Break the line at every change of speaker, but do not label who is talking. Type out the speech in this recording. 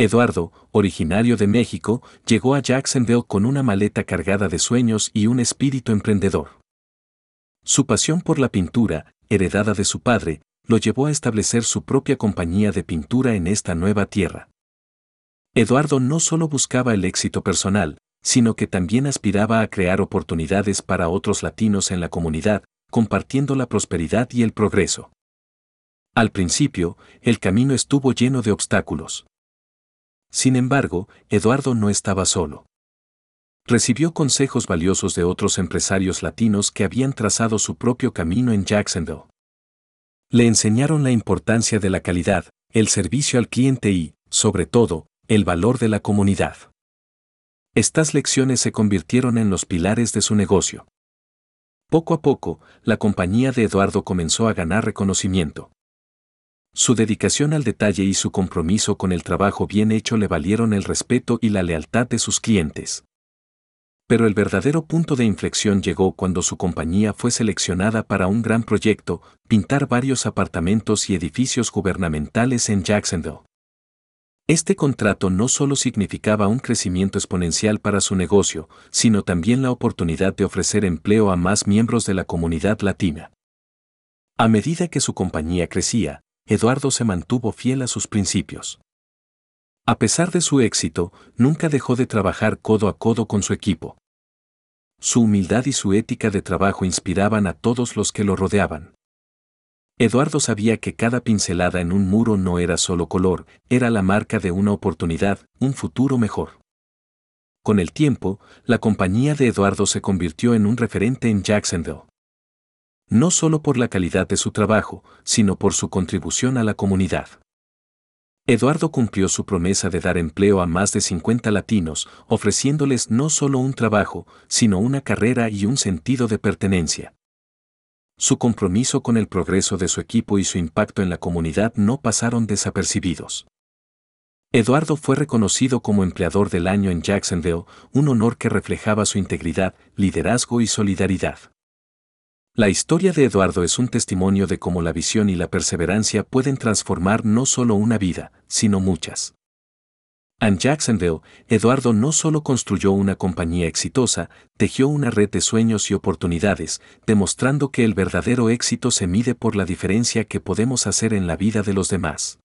Eduardo, originario de México, llegó a Jacksonville con una maleta cargada de sueños y un espíritu emprendedor. Su pasión por la pintura, heredada de su padre, lo llevó a establecer su propia compañía de pintura en esta nueva tierra. Eduardo no solo buscaba el éxito personal, sino que también aspiraba a crear oportunidades para otros latinos en la comunidad, compartiendo la prosperidad y el progreso. Al principio, el camino estuvo lleno de obstáculos. Sin embargo, Eduardo no estaba solo. Recibió consejos valiosos de otros empresarios latinos que habían trazado su propio camino en Jacksonville. Le enseñaron la importancia de la calidad, el servicio al cliente y, sobre todo, el valor de la comunidad. Estas lecciones se convirtieron en los pilares de su negocio. Poco a poco, la compañía de Eduardo comenzó a ganar reconocimiento. Su dedicación al detalle y su compromiso con el trabajo bien hecho le valieron el respeto y la lealtad de sus clientes. Pero el verdadero punto de inflexión llegó cuando su compañía fue seleccionada para un gran proyecto, pintar varios apartamentos y edificios gubernamentales en Jacksonville. Este contrato no solo significaba un crecimiento exponencial para su negocio, sino también la oportunidad de ofrecer empleo a más miembros de la comunidad latina. A medida que su compañía crecía, Eduardo se mantuvo fiel a sus principios. A pesar de su éxito, nunca dejó de trabajar codo a codo con su equipo. Su humildad y su ética de trabajo inspiraban a todos los que lo rodeaban. Eduardo sabía que cada pincelada en un muro no era solo color, era la marca de una oportunidad, un futuro mejor. Con el tiempo, la compañía de Eduardo se convirtió en un referente en Jacksonville no solo por la calidad de su trabajo, sino por su contribución a la comunidad. Eduardo cumplió su promesa de dar empleo a más de 50 latinos, ofreciéndoles no solo un trabajo, sino una carrera y un sentido de pertenencia. Su compromiso con el progreso de su equipo y su impacto en la comunidad no pasaron desapercibidos. Eduardo fue reconocido como empleador del año en Jacksonville, un honor que reflejaba su integridad, liderazgo y solidaridad. La historia de Eduardo es un testimonio de cómo la visión y la perseverancia pueden transformar no solo una vida, sino muchas. En Jacksonville, Eduardo no solo construyó una compañía exitosa, tejió una red de sueños y oportunidades, demostrando que el verdadero éxito se mide por la diferencia que podemos hacer en la vida de los demás.